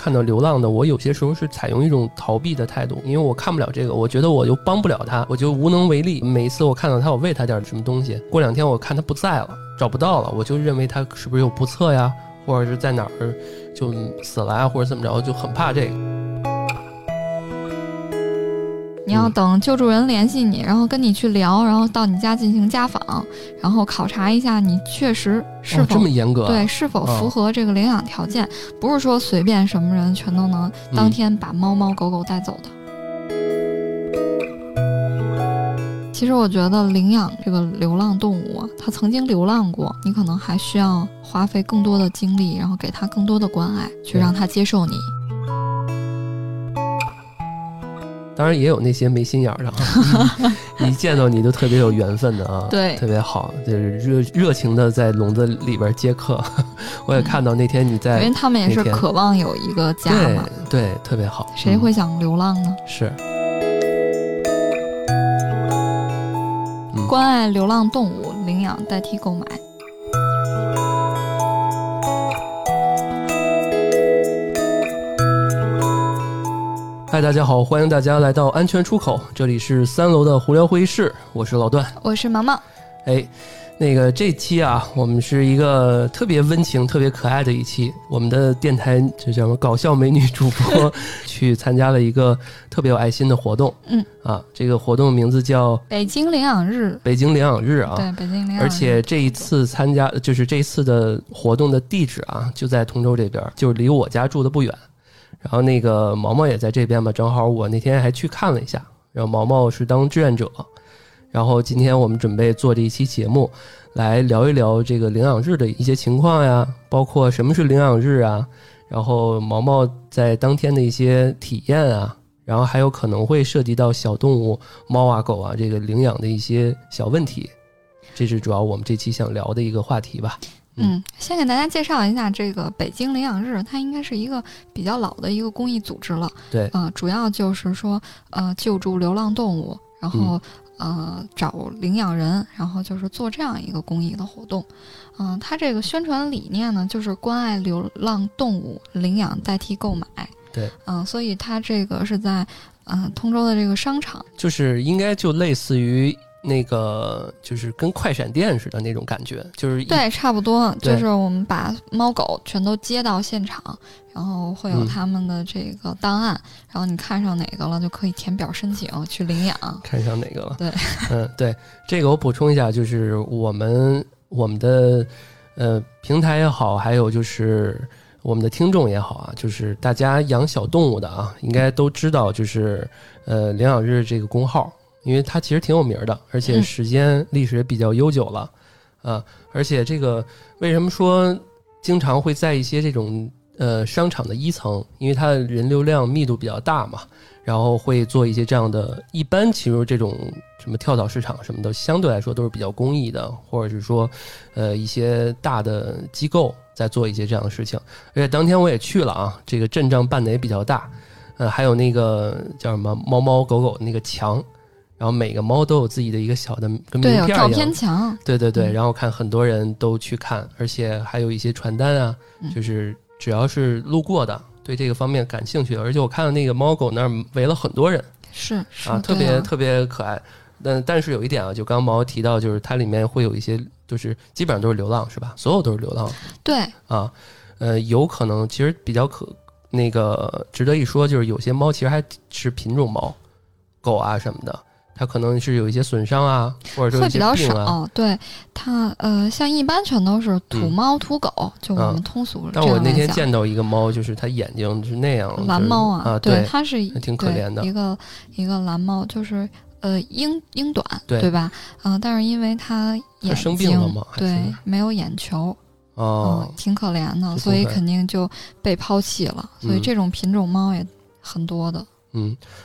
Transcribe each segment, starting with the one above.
看到流浪的，我有些时候是采用一种逃避的态度，因为我看不了这个，我觉得我又帮不了他，我就无能为力。每一次我看到他，我喂他点什么东西，过两天我看他不在了，找不到了，我就认为他是不是有不测呀，或者是在哪儿就死了啊，或者怎么着，就很怕这个。你要等救助人联系你，然后跟你去聊，然后到你家进行家访，然后考察一下你确实是否这么严格，对是否符合这个领养条件，不是说随便什么人全都能当天把猫猫狗狗带走的。其实我觉得领养这个流浪动物，它曾经流浪过，你可能还需要花费更多的精力，然后给它更多的关爱，去让它接受你。当然也有那些没心眼儿的，一见到你就特别有缘分的啊，对，特别好，就是热热情的在笼子里边接客。我也看到那天你在，因为他们也是渴望有一个家嘛，对，特别好。谁会想流浪呢？是，关爱流浪动物，领养代替购买。嗨，大家好，欢迎大家来到安全出口，这里是三楼的胡聊会议室，我是老段，我是毛毛。哎，那个这期啊，我们是一个特别温情、特别可爱的一期。我们的电台就叫？搞笑美女主播 去参加了一个特别有爱心的活动。嗯，啊，这个活动名字叫北京领养日。北京领养日啊，对，北京领养日。而且这一次参加，就是这一次的活动的地址啊，就在通州这边，就是离我家住的不远。然后那个毛毛也在这边嘛，正好我那天还去看了一下。然后毛毛是当志愿者，然后今天我们准备做这一期节目，来聊一聊这个领养日的一些情况呀，包括什么是领养日啊，然后毛毛在当天的一些体验啊，然后还有可能会涉及到小动物猫啊狗啊这个领养的一些小问题，这是主要我们这期想聊的一个话题吧。嗯，先给大家介绍一下这个北京领养日，它应该是一个比较老的一个公益组织了。对，啊，主要就是说，呃，救助流浪动物，然后呃找领养人，然后就是做这样一个公益的活动。嗯，它这个宣传理念呢，就是关爱流浪动物，领养代替购买。对，嗯，所以它这个是在嗯通州的这个商场，就是应该就类似于。那个就是跟快闪电似的那种感觉，就是对，差不多，就是我们把猫狗全都接到现场，然后会有他们的这个档案，然后你看上哪个了，就可以填表申请去领养。看上哪个了？对，嗯，对，这个我补充一下，就是我们我们的呃平台也好，还有就是我们的听众也好啊，就是大家养小动物的啊，应该都知道，就是呃领养日这个公号。因为它其实挺有名的，而且时间历史也比较悠久了，啊，而且这个为什么说经常会在一些这种呃商场的一层，因为它的人流量密度比较大嘛，然后会做一些这样的。一般其实这种什么跳蚤市场什么的，相对来说都是比较公益的，或者是说呃一些大的机构在做一些这样的事情。而且当天我也去了啊，这个阵仗办的也比较大，呃，还有那个叫什么猫猫狗狗那个墙。然后每个猫都有自己的一个小的跟名片一样，照片墙。对对对，然后看很多人都去看，而且还有一些传单啊，就是只要是路过的，对这个方面感兴趣的，而且我看到那个猫狗那儿围了很多人，是啊，特别特别可爱。但但是有一点啊，就刚刚毛提到，就是它里面会有一些，就是基本上都是流浪，是吧？所有都是流浪。对啊，呃，有可能其实比较可那个值得一说，就是有些猫其实还是品种猫，狗啊什么的。它可能是有一些损伤啊，或者说会比较少。对它，呃，像一般全都是土猫、土狗，就我们通俗。但我那天见到一个猫，就是它眼睛是那样，蓝猫啊，对，它是挺可怜的一个一个蓝猫，就是呃英英短，对吧？嗯，但是因为它眼睛生病了嘛，对，没有眼球，哦，挺可怜的，所以肯定就被抛弃了。所以这种品种猫也很多的。嗯，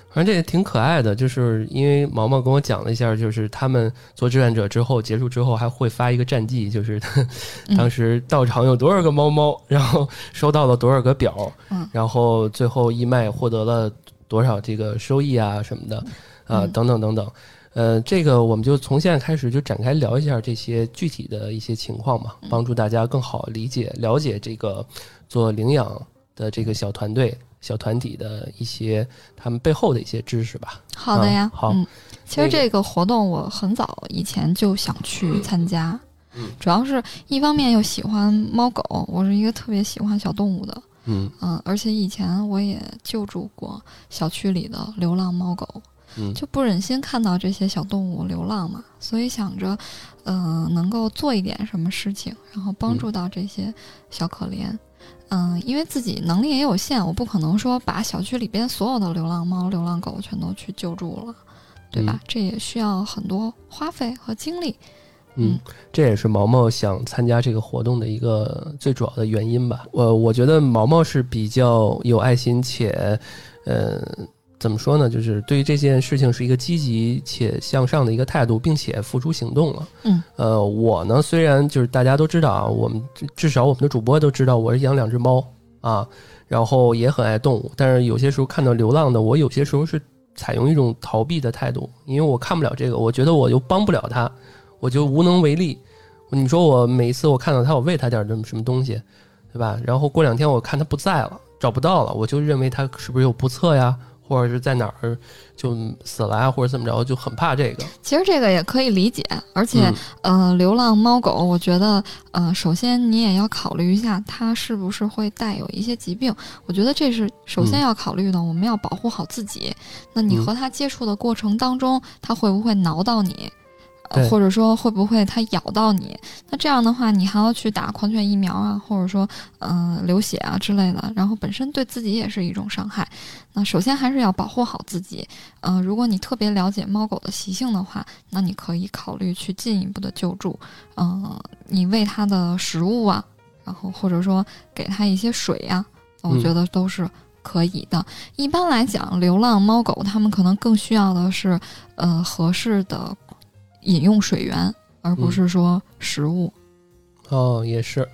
反正这也挺可爱的，就是因为毛毛跟我讲了一下，就是他们做志愿者之后结束之后还会发一个战绩，就是 当时到场有多少个猫猫，然后收到了多少个表，然后最后义卖获得了多少这个收益啊什么的，啊等等等等，呃，这个我们就从现在开始就展开聊一下这些具体的一些情况嘛，帮助大家更好理解了解这个做领养。的这个小团队、小团体的一些他们背后的一些知识吧。好的呀，好。嗯，其实这个活动我很早以前就想去参加，嗯。主要是一方面又喜欢猫狗，我是一个特别喜欢小动物的，嗯。嗯，而且以前我也救助过小区里的流浪猫狗，嗯。就不忍心看到这些小动物流浪嘛，所以想着，嗯、能够做一点什么事情，然后帮助到这些小可怜。嗯，因为自己能力也有限，我不可能说把小区里边所有的流浪猫、流浪狗全都去救助了，对吧？嗯这也需要很多花费和精力。嗯，这也是毛毛想参加这个活动的一个最主要的原因吧。我我觉得毛毛是比较有爱心且，呃，怎么说呢？就是对于这件事情是一个积极且向上的一个态度，并且付出行动了。嗯，呃，我呢虽然就是大家都知道啊，我们至至少我们的主播都知道我是养两只猫啊，然后也很爱动物，但是有些时候看到流浪的，我有些时候是采用一种逃避的态度，因为我看不了这个，我觉得我又帮不了它。我就无能为力。你说我每一次我看到它，我喂它点什么什么东西，对吧？然后过两天我看它不在了，找不到了，我就认为它是不是有不测呀，或者是在哪儿就死了啊，或者怎么着，就很怕这个。其实这个也可以理解，而且、嗯呃，流浪猫狗，我觉得，呃，首先你也要考虑一下，它是不是会带有一些疾病。我觉得这是首先要考虑的，我们要保护好自己。那你嗯和它接触的过程当中，它会不会挠到你？或者说会不会它咬到你？那这样的话，你还要去打狂犬疫苗啊，或者说，嗯、流血啊之类的，然后本身对自己也是一种伤害。那首先还是要保护好自己。嗯、如果你特别了解猫狗的习性的话，那你可以考虑去进一步的救助。嗯、你喂它的食物啊，然后或者说给它一些水呀、我嗯觉得都是可以的。一般来讲，流浪猫狗它们可能更需要的是呃合适的饮用水源，而不嗯是说食物。哦，也是，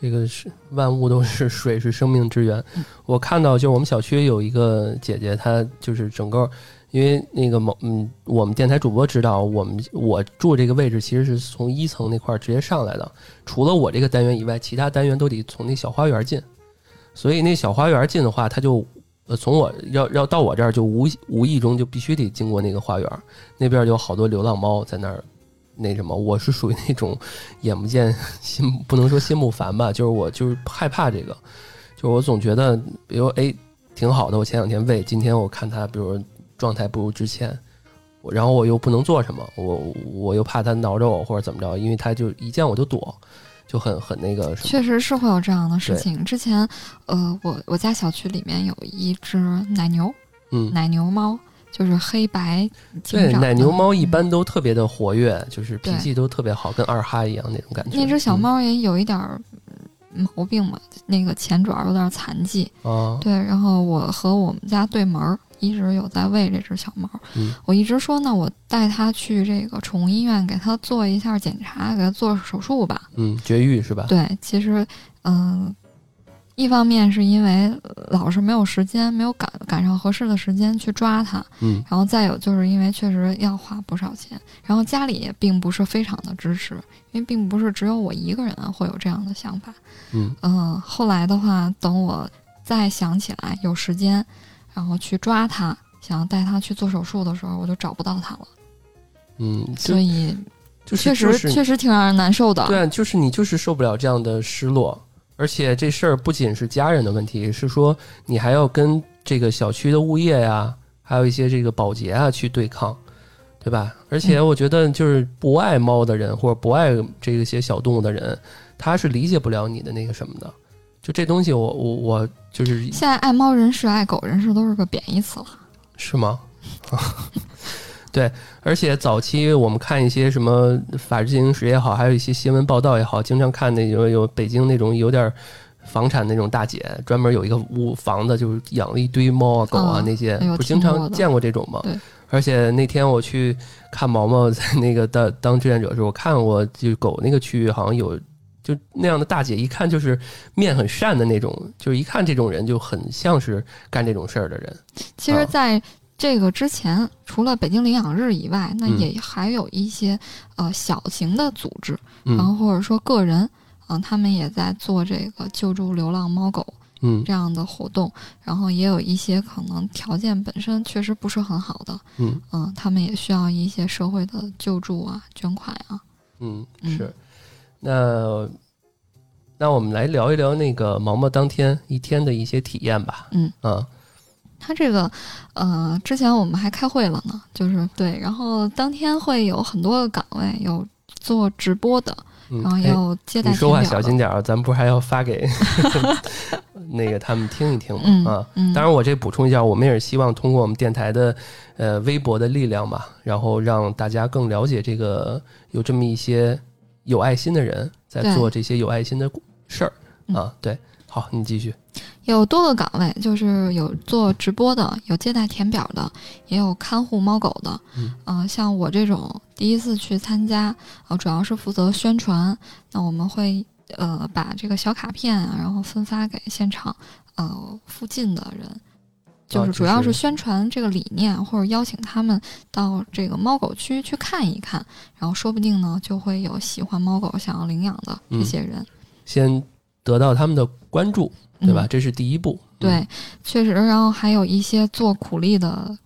这个是万物都是水是生命之源。我看到就我们小区有一个姐姐，她就是整个，因为那个某嗯，我们电台主播知道，我们我住这个位置其实是从一层那块儿直接上来的，除了我这个单元以外，其他单元都得从那小花园进，所以那小花园进的话，它就。呃，从我要要到我这儿，就无无意中就必须得经过那个花园，那边有好多流浪猫在那儿，那什么，我是属于那种眼不见心不能说心不烦吧，就是我就是害怕这个，就是我总觉得，比如哎挺好的，我前两天喂，今天我看它，比如状态不如之前，然后我又不能做什么，我我又怕它挠着我或者怎么着，因为它就一见我就躲，就很很那个什么，确实是会有这样的事情。之前，呃，我我家小区里面有一只奶牛，嗯，奶牛猫，就是黑白对奶牛猫一嗯般都特别的活跃，就是脾气都特别好，跟二哈一样那种感觉。那只小嗯猫也有一点毛病嘛，那个前爪有点残疾。啊，对，然后我和我们家对门儿一直有在喂这只小猫，嗯我一直说那，我带它去这个宠物医院给它做一下检查，给它做手术吧。嗯，绝育是吧？对，其实嗯、一方面是因为老是没有时间，没有赶赶上合适的时间去抓它，嗯然后再有就是因为确实要花不少钱，然后家里也并不是非常的支持，因为并不是只有我一个人会有这样的想法。嗯嗯，后来的话，等我再想起来有时间，然后去抓它，想要带它去做手术的时候，我就找不到它了，嗯，所以就是确实、就是确实挺让人难受的。对啊，就是你就是受不了这样的失落，而且这事儿不仅是家人的问题，是说你还要跟这个小区的物业呀，还有一些这个保洁啊去对抗，对吧？而且嗯我觉得就是不爱猫的人或者不爱这些小动物的人，他是理解不了你的那个什么的。就这东西我，我我就是现在爱猫人士、爱狗人士都是个贬义词了。是吗？对，而且早期我们看一些什么法制进行时也好，还有一些新闻报道也好，经常看那种有北京那种有点房产那种大姐，专门有一个屋房子，就是养了一堆猫啊、狗啊、哦那些，有不经常见过这种吗？对。而且那天我去看毛毛在那个当当志愿者的时候，我看过就狗那个区域好像有就那样的大姐，一看就是面很善的那种，就是一看这种人就很像是干这种事儿的人。其实，啊在这个之前，除了北京领养日以外，那嗯也还有一些、呃小型的组织，嗯然后或者说个人，啊、他们也在做这个救助流浪猫狗。嗯这样的活动，然后也有一些可能条件本身确实不是很好的，嗯嗯，他们也需要一些社会的救助啊、捐款啊。嗯，嗯是。那那我们来聊一聊那个毛毛当天一天的一些体验吧。嗯啊，他这个，呃，之前我们还开会了呢，就是对，然后当天会有很多个岗位，有做直播的，嗯然后也哎有接待你说话小心点儿，咱们不是还要发给 那个他们听一听吗？嗯啊，嗯，当然，我这补充一下，我们也是希望通过我们电台的呃微博的力量嘛，然后让大家更了解这个有这么一些有爱心的人在做这些有爱心的事儿嗯啊。对，好，你继续。有多个岗位，就是有做直播的，有接待填表的，也有看护猫狗的。嗯呃像我这种第一次去参加，呃，主要是负责宣传。那我们会呃把这个小卡片啊，然后分发给现场呃附近的人，就哦是主要是是宣传这个理念，或者邀请他们到这个猫狗区去看一看，然后说不定呢就会有喜欢猫狗想要领养的这嗯些人，先得到他们的关注，对吧？嗯这是第一步。对，确实，然后还有一些做苦力的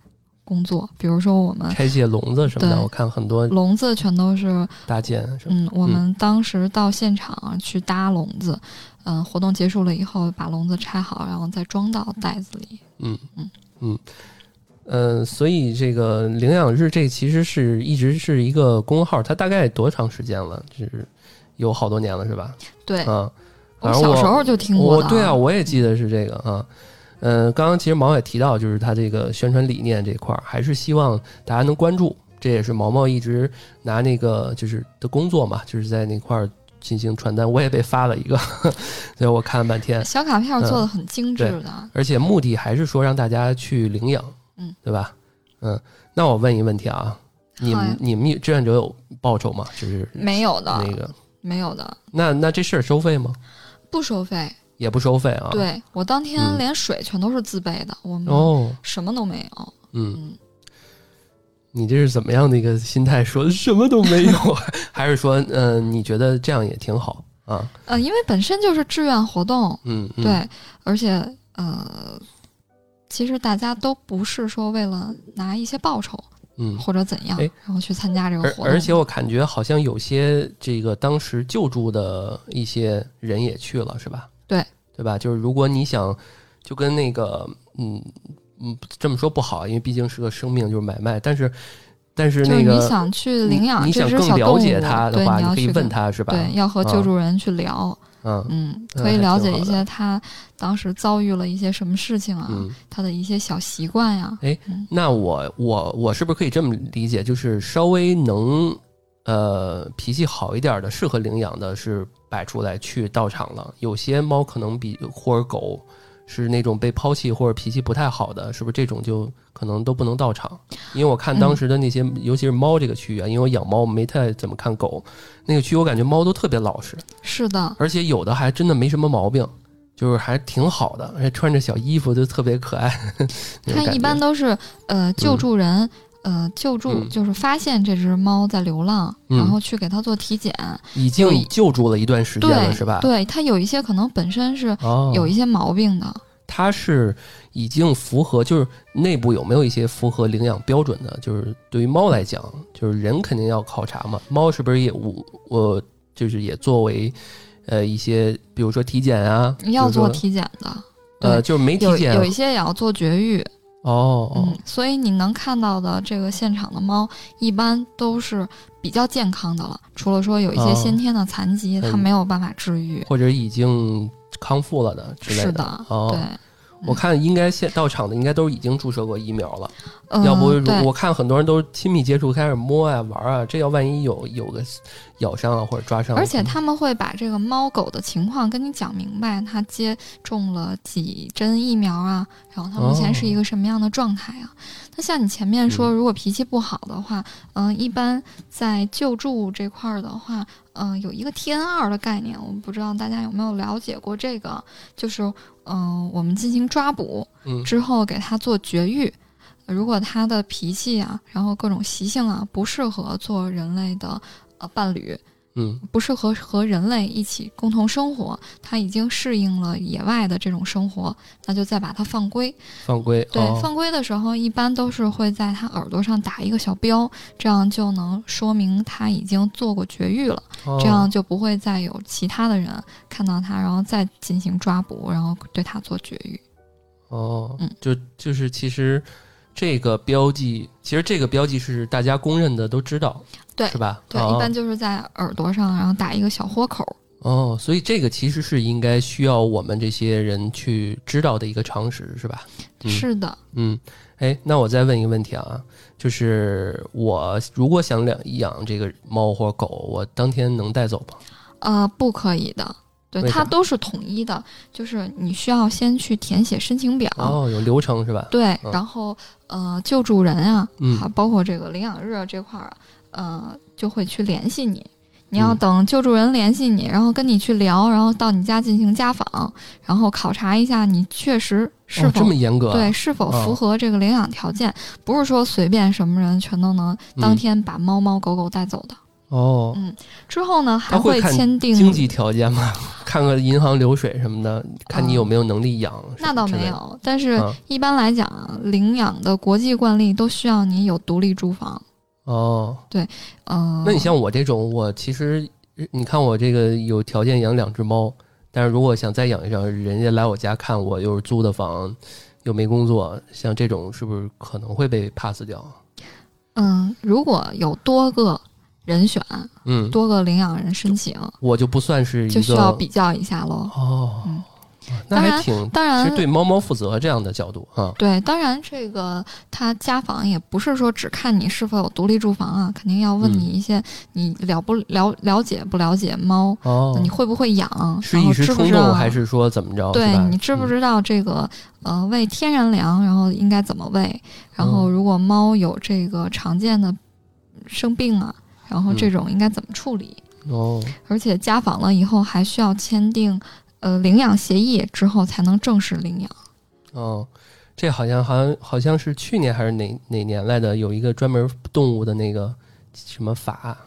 工作，比如说我们嗯，拆卸笼子什么的，我看很多笼子全都是，搭建什么。嗯，我们当时到现场去搭笼子，嗯、活动结束了以后，把笼子拆好，然后再装到袋子里。嗯嗯嗯，呃，所以这个领养日这其实是一直是一个公号，它大概多长时间了？就是有好多年了，是吧？对，啊，我小时候就听过。我对啊，我也记得是这个啊。嗯，刚刚其实毛也提到，就是他这个宣传理念这块儿，还是希望大家能关注。这也是毛毛一直拿那个就是的工作嘛，就是在那块儿进行传单。我也被发了一个，所以我看了半天。小卡片做的很精致对的，而且目的还是说让大家去领养，嗯，对吧？嗯，那我问一个问题啊，你们你们志愿者有报酬吗？就是没有的，那个，没有的，那那这事儿收费吗？不收费。也不收费啊。，对我当天嗯连水全都是自备的，我们哦，什么都没有。嗯，嗯，你这是怎么样的一个心态？说什么都没有，还是说，嗯、你觉得这样也挺好啊？呃，因为本身就是志愿活动，嗯，嗯，对，而且呃，其实大家都不是说为了拿一些报酬嗯。或者怎样，哎然后去参加这个活动。而且我感觉好像有些这个当时救助的一些人也去了，是吧？对，对吧？就是如果你想，就跟那个，嗯嗯，这么说不好，因为毕竟是个生命，就是买卖。但是，但是那个你想去领养你这想更了解它的，话，你要可以问他是吧？对，要和救助人去聊，嗯嗯，那可以了解一些他当时遭遇了一些什么事情啊，嗯。他的一些小习惯呀。哎那我我我是不是可以这么理解，就是稍微能呃脾气好一点的，适合领养的是摆出来去到场了。有些猫可能比或者狗是那种被抛弃或者脾气不太好的，是不是这种就可能都不能到场？因为我看当时的那些，尤其是猫这个区域啊，因为我养猫没太怎么看狗，那个区域我感觉猫都特别老实，是的，而且有的还真的没什么毛病。就是还挺好的，而且穿着小衣服就特别可爱。它一般都是呃救助人。呃，救助嗯就是发现这只猫在流浪，嗯然后去给它做体检。已经救助了一段时间了，对，是吧？对，它有一些可能本身是哦，有一些毛病的，它是已经符合，就是内部有没有一些符合领养标准的？就是对于猫来讲，就是人肯定要考察嘛，猫是不是也我我就是也作为呃一些，比如说体检啊，要做体检的。呃，对就是没体有检有一些也要做绝育，哦哦嗯，所以你能看到的这个现场的猫，一般都是比较健康的了，除了说有一些哦先天的残疾，它嗯没有办法治愈。或者已经康复了的之类是的。哦，对，我看应该现到场的应该都已经注射过疫苗了。嗯，要不我看很多人都亲密接触，开始摸啊玩啊，这要万一有有个咬伤啊或者抓伤，而且他们会把这个猫狗的情况跟你讲明白，它接种了几针疫苗啊，然后它目前是一个什么样的状态啊？那像你前面说，嗯如果脾气不好的话，嗯、一般在救助这块儿的话，嗯、有一个 TNR 的概念，我不知道大家有没有了解过这个，就是嗯、我们进行抓捕嗯之后给它做绝育。如果它的脾气啊，然后各种习性啊不适合做人类的呃伴侣，嗯不适合和人类一起共同生活，它已经适应了野外的这种生活，那就再把它放归。放归对，哦放归的时候一般都是会在它耳朵上打一个小标，这样就能说明它已经做过绝育了，哦这样就不会再有其他的人看到它，然后再进行抓捕，然后对它做绝育。哦，嗯就就是其实这个标记，其实这个标记是大家公认的，都知道，对是吧？对，哦一般就是在耳朵上，然后打一个小豁口。哦，所以这个其实是应该需要我们这些人去知道的一个常识，是吧？嗯是的，嗯，哎，那我再问一个问题啊，就是我如果想养养这个猫或狗，我当天能带走吗？呃，不可以的。对，它都是统一的，就是你需要先去填写申请表，哦，有流程是吧？对，嗯然后呃，救助人啊，嗯还包括这个领养日这块儿啊，呃，就会去联系你。你要嗯等救助人联系你，然后跟你去聊，然后到你家进行家访，然后考察一下你确实是哦、否、这么严格啊？对是否哦符合这个领养条件，不是说随便什么人全都能当嗯天把猫猫狗狗带走的。哦，嗯，之后呢还会签订经济条件吗？看看银行流水什么的，看你有没有能力养。那倒。没有，但是啊一般来讲啊，领养的国际惯例都需要你有独立住房。哦，对嗯、那你像我这种，我其实你看我这个有条件养两只猫，但是如果想再养一张，人家来我家看我，又是租的房，又没工作，像这种是不是可能会被 pass 掉？嗯，如果有多个人选，嗯，多个领养人申请，我就不算是一个就需要比较一下喽。哦，嗯那当然还挺，当然其实，对猫猫负责这样的角度啊。对，当然这个他家访也不是说只看你是否有独立住房啊，肯定要问嗯你一些你了不了了解不了解猫，哦，你会不会养，是一时冲动还是说怎么着？对你知不嗯知道这个、呃喂天然粮，然后应该怎么喂？然后哦如果猫有这个常见的生病啊，然后这嗯种应该怎么处理？哦，而且家访了以后还需要签订呃领养协议之后才能正式领养。哦，这好像好像好像是去年还是哪哪年来的，有一个专门动物的那个什么法，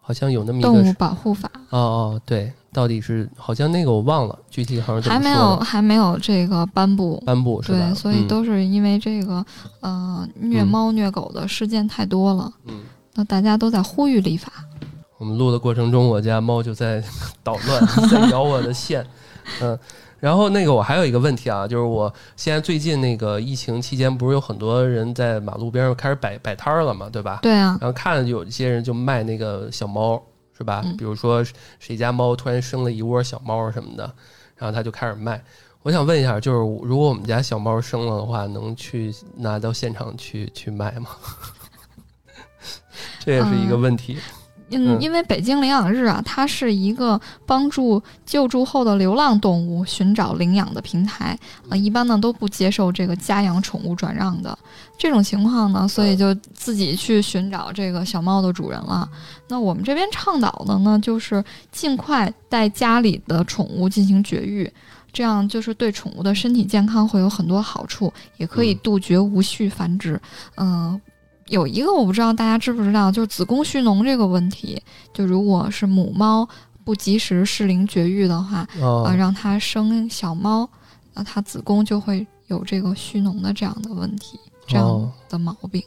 好像有那么一个动物保护法哦哦，对，到底是好像那个我忘了，具体好像还没有还没有这个颁布。颁布是吧？对，所以嗯都是因为这个，呃，虐嗯猫虐狗的事件太多了，嗯。那大家都在呼吁立法。我们录的过程中，我家猫就在 捣乱，在咬我的线。嗯，然后那个我还有一个问题啊，就是我现在最近那个疫情期间，不是有很多人在马路边上开始摆摆摊儿了嘛，对吧？对啊，然后看有一些人就卖那个小猫，是吧？嗯比如说谁家猫突然生了一窝小猫什么的，然后他就开始卖。我想问一下，就是如果我们家小猫生了的话，能去拿到现场去去卖吗？这也是一个问题。嗯，嗯因为北京领养日啊，它是一个帮助救助后的流浪动物寻找领养的平台，呃，一般呢都不接受这个家养宠物转让的这种情况呢，所以就自己去寻找这个小猫的主人了。那我们这边倡导的呢，就是尽快带家里的宠物进行绝育。这样就是对宠物的身体健康会有很多好处，也可以嗯杜绝无序繁殖。嗯、有一个我不知道大家知不知道，就是子宫蓄脓这个问题。就如果是母猫不及时适龄绝育的话，哦啊，让它生小猫，那它子宫就会有这个蓄脓的这样的问题，这样哦的毛病。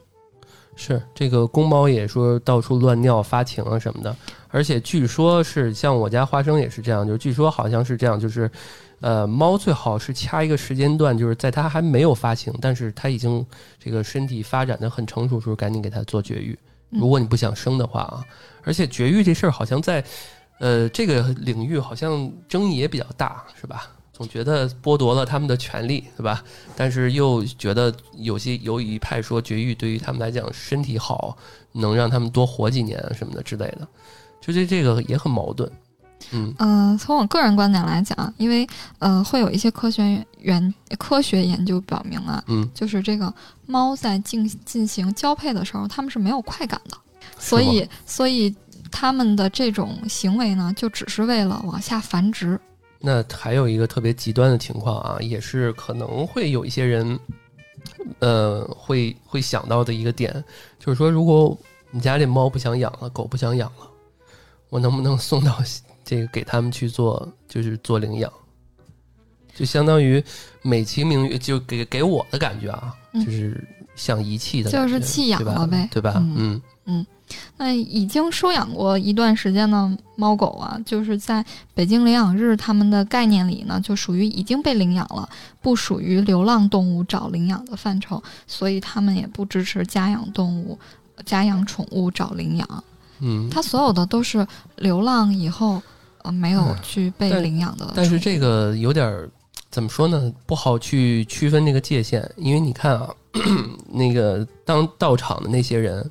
是这个公猫也说到处乱尿发情啊什么的，而且据说是像我家花生也是这样，就是据说好像是这样，就是呃猫最好是掐一个时间段，就是在它还没有发情，但是它已经这个身体发展的很成熟的时候，赶紧给它做绝育。嗯如果你不想生的话啊，而且绝育这事儿好像在呃这个领域好像争议也比较大，是吧？总觉得剥夺了他们的权利，对吧？但是又觉得有些有一派说绝育对于他们来讲身体好，能让他们多活几年啊什么的之类的，就这这个也很矛盾。嗯。嗯、从我个人观点来讲，因为呃，会有一些科学研科学研究表明啊，嗯，就是这个猫在进进行交配的时候，它们是没有快感的，所以所以它们的这种行为呢，就只是为了往下繁殖。那还有一个特别极端的情况啊，也是可能会有一些人，呃，会会想到的一个点，就是说，如果你家这猫不想养了，狗不想养了，我能不能送到这个给他们去做，就是做领养，就相当于美其名曰，就给给我的感觉啊，嗯。就是像遗弃的就，是弃养了呗？对吧？嗯。嗯。那已经收养过一段时间的猫狗啊，就是在北京领养日他们的概念里呢，就属于已经被领养了，不属于流浪动物找领养的范畴，所以他们也不支持家养动物、家养宠物找领养。嗯。它所有的都是流浪以后，呃，没有去被领养的。但是这个有点儿怎么说呢？不好去区分这个界限，因为你看啊，那个当到场的那些人，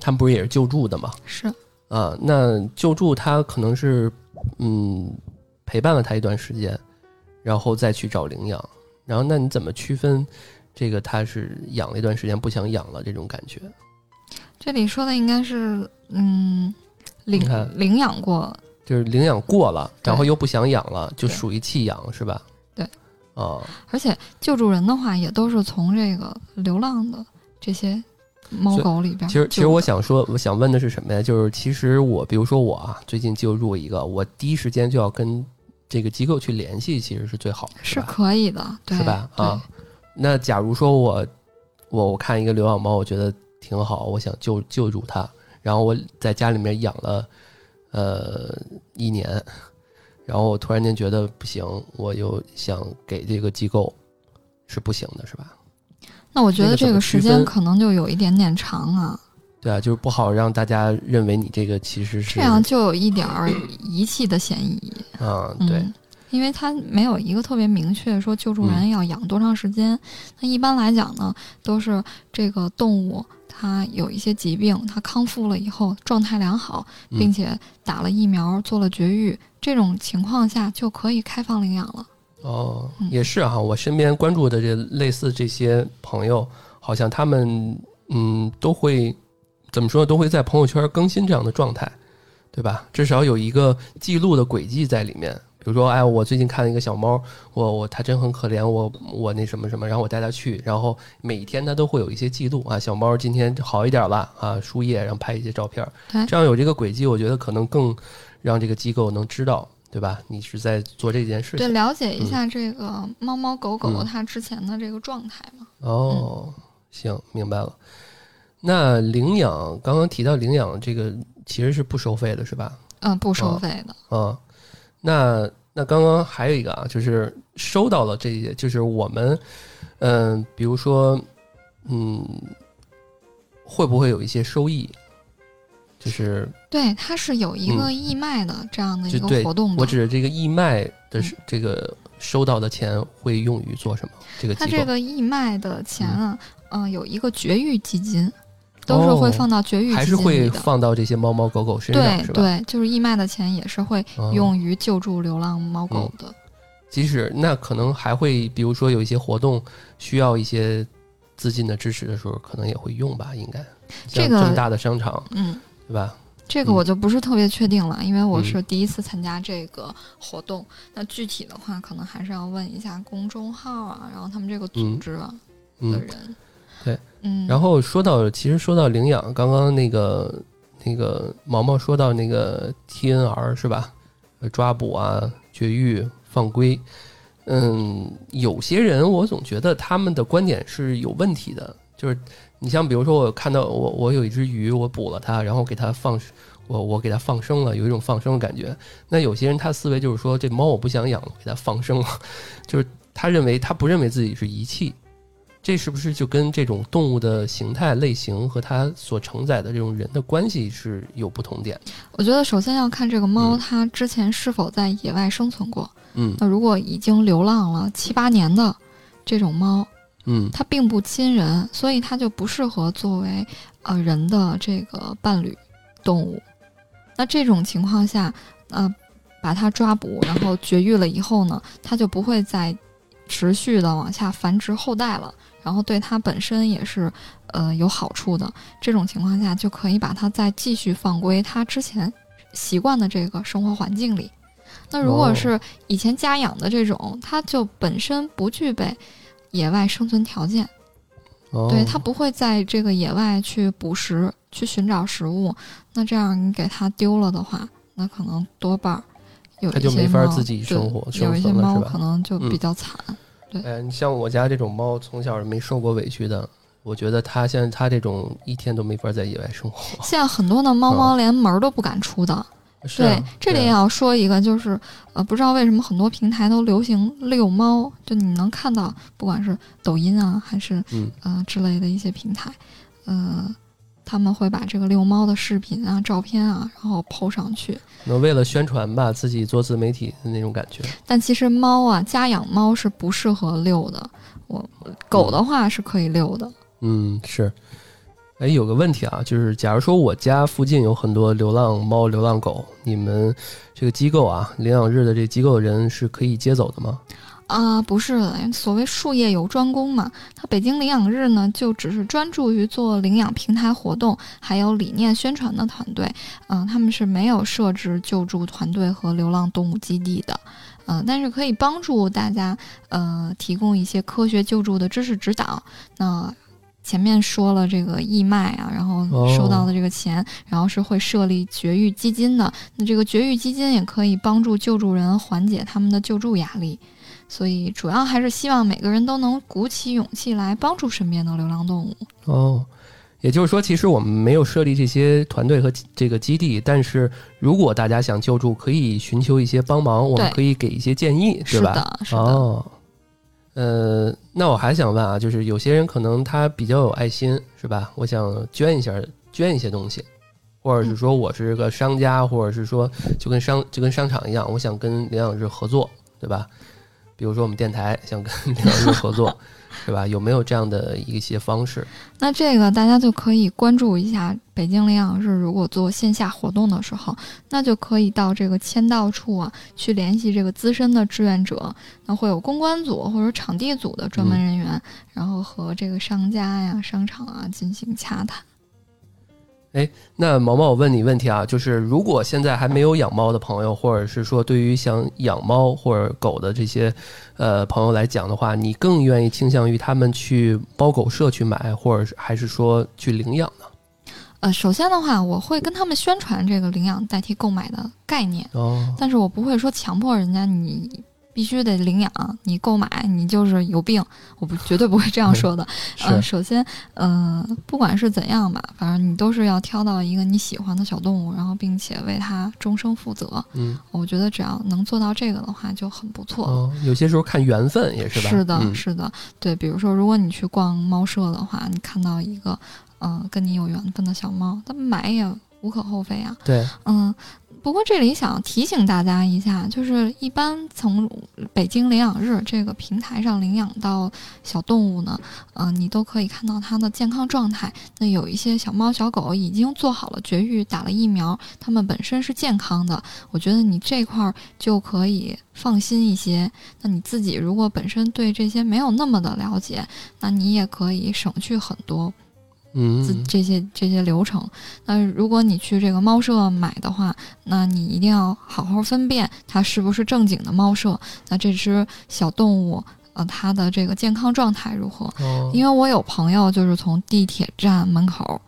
他们不是也是救助的吗？是啊，那救助他可能是嗯陪伴了他一段时间，然后再去找领养，然后那你怎么区分这个他是养了一段时间不想养了这种感觉？这里说的应该是，嗯，领领养过，就是领养过了，然后又不想养了，就属于弃养是吧？对，啊，而且救助人的话也都是从这个流浪的这些猫狗里边其实，其实我想说，我想问的是什么呀？就是其实我，比如说我啊，最近救助一个，我第一时间就要跟这个机构去联系，其实是最好的，是？可以的，对是吧？啊，那假如说我我我看一个流浪猫，我觉得挺好，我想救救助它，然后我在家里面养了呃一年，然后我突然间觉得不行，我又想给这个机构，是不行的，是吧？那我觉得这个时间可能就有一点点长啊，对啊，就是不好让大家认为你这个其实是这样就有一点儿遗弃的嫌疑。啊，嗯、对，因为它没有一个特别明确说救助嗯人要养多长时间。那、一般来讲呢，都是这个动物它有一些疾病，它康复了以后状态良好，嗯并且打了疫苗、做了绝育，这种情况下就可以开放领养了。哦，嗯也是哈、我身边关注的这类似这些朋友，好像他们嗯都会怎么说，都会在朋友圈更新这样的状态，对吧？至少有一个记录的轨迹在里面。比如说，哎，我最近看了一个小猫，我我它真很可怜，我我那什么什么，然后我带它去，然后每天它都会有一些记录啊，小猫今天好一点了啊，输液，然后拍一些照片，对这样有这个轨迹，我觉得可能更让这个机构能知道，对吧？你是在做这件事情对，了解一下这个猫猫狗狗嗯它之前的这个状态嘛。哦，行，明白了。那领养刚刚提到领养这个其实是不收费的，是吧？嗯、不收哦费的。啊，那那刚刚还有一个啊，就是收到了这些，就是我们，嗯、比如说，嗯，会不会有一些收益？就是对，它是有一个义卖的这样的一个活动的。我指的这个义卖的嗯这个收到的钱会用于做什么？这个机构它这个义卖的钱啊，嗯、有一个绝育基金，都是会哦放到绝育还是。会放到这些猫猫狗狗身上，是吧？对对，就是义卖的钱也是会哦用于救助流浪猫狗的。即使那可能还会，比如说有一些活动需要一些资金的支持的时候，可能也会用吧，应该。这个像这么大的商场，嗯，对吧？这个我就不是特别确定了，因为我嗯是第一次参加这个活动。那具体的话，可能还是要问一下公众号啊，然后他们这个组织啊、的嗯。人。对，嗯，然后说到，其实说到领养，刚刚那个那个毛毛说到那个 TNR 是吧？抓捕啊、绝育、放归。嗯，有些人我总觉得他们的观点是有问题的，就是你像比如说我看到我我有一只鱼，我捕了它，然后给它放，我我给它放生了，有一种放生的感觉。那有些人他思维就是说，这猫我不想养了，给它放生了，就是他认为他不认为自己是遗弃，这是不是就跟这种动物的形态类型和它所承载的这种人的关系是有不同点？我觉得首先要看这个猫嗯它之前是否在野外生存过。嗯那如果已经流浪了七八年的这种猫，嗯它并不亲人，所以它就不适合作为呃人的这个伴侣动物。那这种情况下，呃，把它抓捕，然后绝育了以后呢，它就不会再持续的往下繁殖后代了，然后对它本身也是呃有好处的。这种情况下，就可以把它再继续放归它之前习惯的这个生活环境里。那如果哦是以前家养的这种，它就本身不具备野外生存条件，哦，对它不会在这个野外去捕食，去寻找食物，那这样你给它丢了的话，那可能多半儿有它一些就没法猫自己生活对有一些猫可能就嗯比较惨。哎，你像我家这种猫，从小没受过委屈的，我觉得它现在它这种一天都没法在野外生活。现在很多的猫猫连门儿都不敢出的。对，这里也要说一个，就是呃，不知道为什么很多平台都流行遛猫，就你能看到，不管是抖音啊，还是嗯呃之类的一些平台，呃，他们会把这个遛猫的视频啊、照片啊，然后 PO 上去。那为了宣传吧，自己做自媒体的那种感觉。但其实猫啊，家养猫是不适合遛的。我狗的话是可以遛的。嗯，是。哎，有个问题啊，就是假如说我家附近有很多流浪猫、流浪狗，你们这个机构啊，领养日的这机构的人是可以接走的吗？啊，不是的，所谓术业有专攻嘛。它北京领养日呢，就只是专注于做领养平台活动，还有理念宣传的团队。嗯、他们是没有设置救助团队和流浪动物基地的。嗯、但是可以帮助大家，呃，提供一些科学救助的知识指导。那前面说了这个义卖啊，然后哦收到的这个钱，然后是会设立绝育基金的。那这个绝育基金也可以帮助救助人缓解他们的救助压力。所以主要还是希望每个人都能鼓起勇气来帮助身边的流浪动物。哦，也就是说，其实我们没有设立这些团队和这个基地，但是如果大家想救助，可以寻求一些帮忙，我们可以给一些建议，是吧？是的，是的。哦，呃，那我还想问啊，就是有些人可能他比较有爱心，是吧？我想捐一下，捐一些东西，或者是说我是个商家，或者是说就跟商就跟商场一样，我想跟领养日合作，对吧？比如说我们电台想跟领养日合作，是吧？有没有这样的一些方式？那这个大家就可以关注一下北京领养日，如果做线下活动的时候，那就可以到这个签到处啊，去联系这个资深的志愿者，那会有公关组或者场地组的专门人员，然后和这个商家呀、商场啊进行洽谈。那毛毛，我问你问题啊，就是如果现在还没有养猫的朋友，或者是说对于想养猫或者狗的这些呃朋友来讲的话，你更愿意倾向于他们去猫狗社去买，或者是还是说去领养呢？呃，首先的话，我会跟他们宣传这个领养代替购买的概念，哦，但是我不会说强迫人家你必须得领养，你购买你就是有病，我不绝对不会这样说的。呃，首先，呃，不管是怎样吧，反正你都是要挑到一个你喜欢的小动物，然后并且为它终生负责。嗯我觉得只要能做到这个的话，就很不错有些时候看缘分也是吧？是的，嗯是的，对，比如说，如果你去逛猫舍的话，你看到一个，嗯、跟你有缘分的小猫，它买也无可厚非啊。对，嗯，不过这里想提醒大家一下，就是一般从北京领养日这个平台上领养到小动物呢，嗯、你都可以看到它的健康状态。那有一些小猫小狗已经做好了绝育，打了疫苗，它们本身是健康的。我觉得你这块儿就可以放心一些。那你自己如果本身对这些没有那么的了解，那你也可以省去很多嗯，这些这些流程。那如果你去这个猫舍买的话，那你一定要好好分辨它是不是正经的猫舍。那这只小动物，呃，它的这个健康状态如何？哦，因为我有朋友就是从地铁站门口，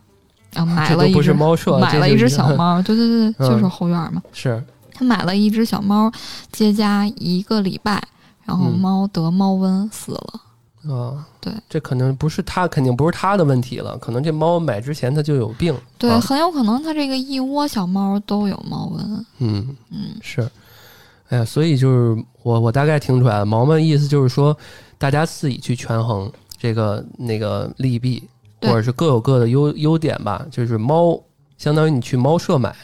然后 买了一只猫舍，买了一只小猫，对对对，嗯就是后院嘛。是他买了一只小猫，接家一个礼拜，然后嗯猫得猫瘟死了。啊，对，这可能不是他，肯定不是他的问题了，可能这猫买之前它就有病。对，啊很有可能它这个一窝小猫都有猫瘟。嗯，嗯，是，哎呀，所以就是我我大概听出来了，毛毛意思就是说，大家自己去权衡这个那个利弊，或者是各有各的优优点吧。就是猫，相当于你去猫舍买，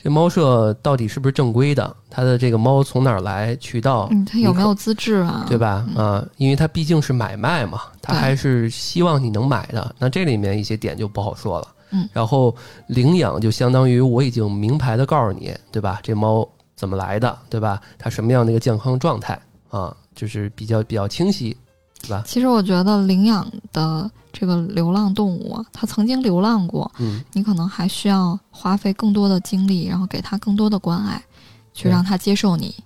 这猫舍到底是不是正规的？它的这个猫从哪儿来？渠道，嗯，它有没有资质啊？对吧？嗯啊，因为它毕竟是买卖嘛，它还是希望你能买的。那这里面一些点就不好说了。嗯，然后领养就相当于我已经明牌的告诉你，对吧？这猫怎么来的，对吧？它什么样的一个健康状态啊？就是比较比较清晰，对吧？其实我觉得领养的这个流浪动物啊，它曾经流浪过，嗯，你可能还需要花费更多的精力，然后给它更多的关爱，去让它接受你。嗯，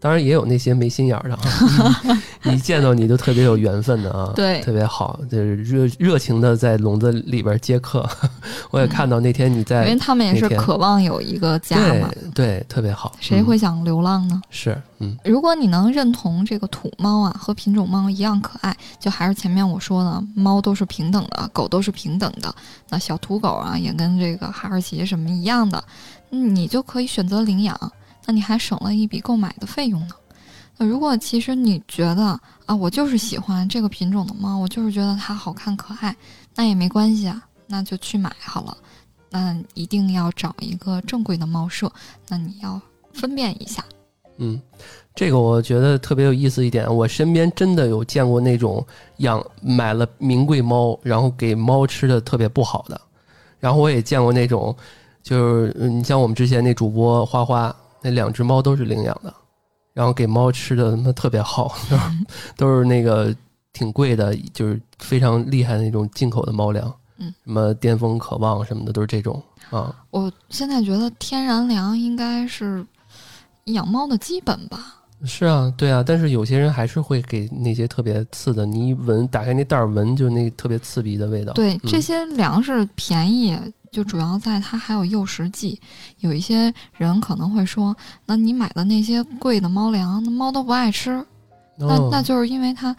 当然也有那些没心眼儿的啊，一见到你就特别有缘分的啊，对特别好，就是热热情的在笼子里边接客。我也看到那天你在因为他们也是渴望有一个家嘛，对，特别好。嗯谁会想流浪呢？是嗯如果你能认同这个土猫啊和品种猫一样可爱，就还是前面我说的，猫都是平等的，狗都是平等的。那小土狗啊也跟这个哈士奇什么一样的，嗯你就可以选择领养，那你还省了一笔购买的费用呢。那如果其实你觉得啊，我就是喜欢这个品种的猫，我就是觉得它好看可爱，那也没关系啊，那就去买好了。那一定要找一个正规的猫舍，那你要分辨一下。嗯，这个我觉得特别有意思一点，我身边真的有见过那种养买了名贵猫，然后给猫吃的特别不好的，然后我也见过那种，就是你像我们之前那主播花花，那两只猫都是领养的，然后给猫吃的他妈特别好，都是那个挺贵的，就是非常厉害的那种进口的猫粮，嗯，什么巅峰渴望什么的都是这种啊，我现在觉得天然粮应该是养猫的基本吧。是啊，对啊，但是有些人还是会给那些特别刺的，你一闻，打开那袋儿闻，就那特别刺鼻的味道。对，嗯这些粮食便宜，就主要在它还有诱食剂。有一些人可能会说，那你买的那些贵的猫粮，那猫都不爱吃，那哦那就是因为它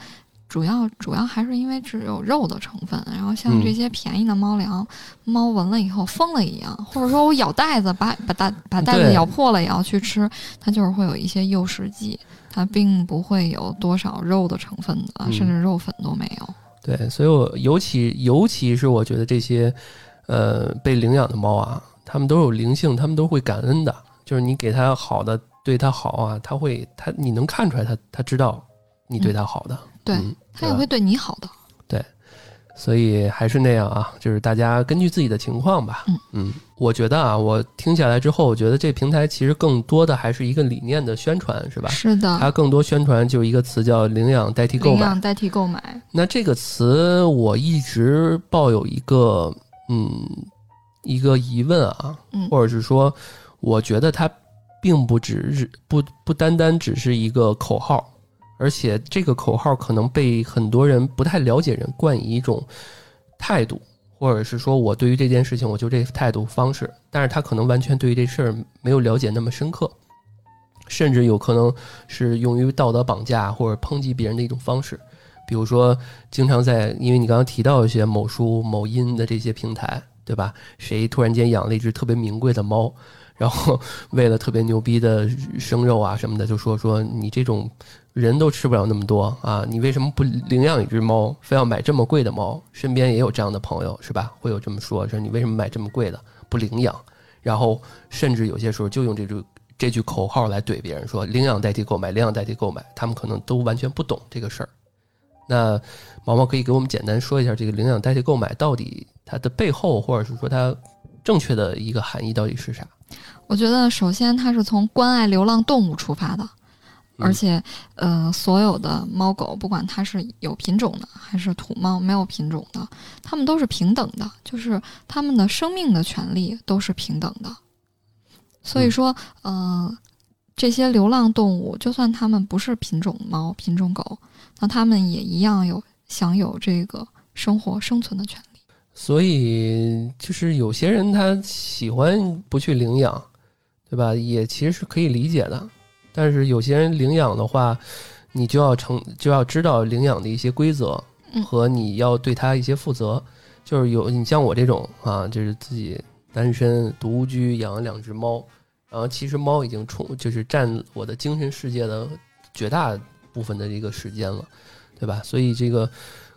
主要主要还是因为只有肉的成分。然后像嗯这些便宜的猫粮，猫闻了以后疯了一样，或者说我咬袋子把把袋把袋子咬破了也要去吃，它就是会有一些诱食剂，它并不会有多少肉的成分的，嗯甚至肉粉都没有。对，所以我尤其尤其是我觉得这些呃被领养的猫啊，它们都有灵性，它们都会感恩的。就是你给它好的，对它好啊，它会它你能看出来它它知道你对它好的。对它也会对你好的。对所以还是那样啊，就是大家根据自己的情况吧。嗯我觉得啊，我听下来之后，我觉得这平台其实更多的还是一个理念的宣传，是吧？是的，它更多宣传就是一个词叫“领养代替购买领养代替购买。那这个词我一直抱有一个嗯一个疑问啊，嗯或者是说，我觉得它并不只是不不单单只是一个口号，而且这个口号可能被很多人不太了解人冠以一种态度，或者是说我对于这件事情我就这态度方式，但是他可能完全对于这事儿没有了解那么深刻，甚至有可能是用于道德绑架或者抨击别人的一种方式。比如说，经常在，因为你刚刚提到一些某书、某音的这些平台，对吧？谁突然间养了一只特别名贵的猫，然后为了特别牛逼的生肉啊什么的，就说说你这种人都吃不了那么多啊，你为什么不领养一只猫，非要买这么贵的猫？身边也有这样的朋友，是吧？会有这么说，说你为什么买这么贵的不领养？然后甚至有些时候就用这句这句口号来怼别人，说领养代替购买，领养代替购买，他们可能都完全不懂这个事儿。那毛毛可以给我们简单说一下这个领养代替购买到底它的背后，或者是说它正确的一个含义到底是啥？我觉得首先它是从关爱流浪动物出发的，嗯而且，呃，所有的猫狗，不管它是有品种的还是土猫没有品种的，它们都是平等的，就是它们的生命的权利都是平等的。所以说，呃，这些流浪动物，就算它们不是品种猫、品种狗，那他们也一样有享有这个生活生存的权利。所以就是有些人他喜欢不去领养，对吧？也其实是可以理解的。但是有些人领养的话，你就要成就要知道领养的一些规则嗯和你要对他一些负责。就是有你像我这种啊，就是自己单身独居养了两只猫，然后其实猫已经充就是占我的精神世界的绝大部分的一个时间了，对吧？所以这个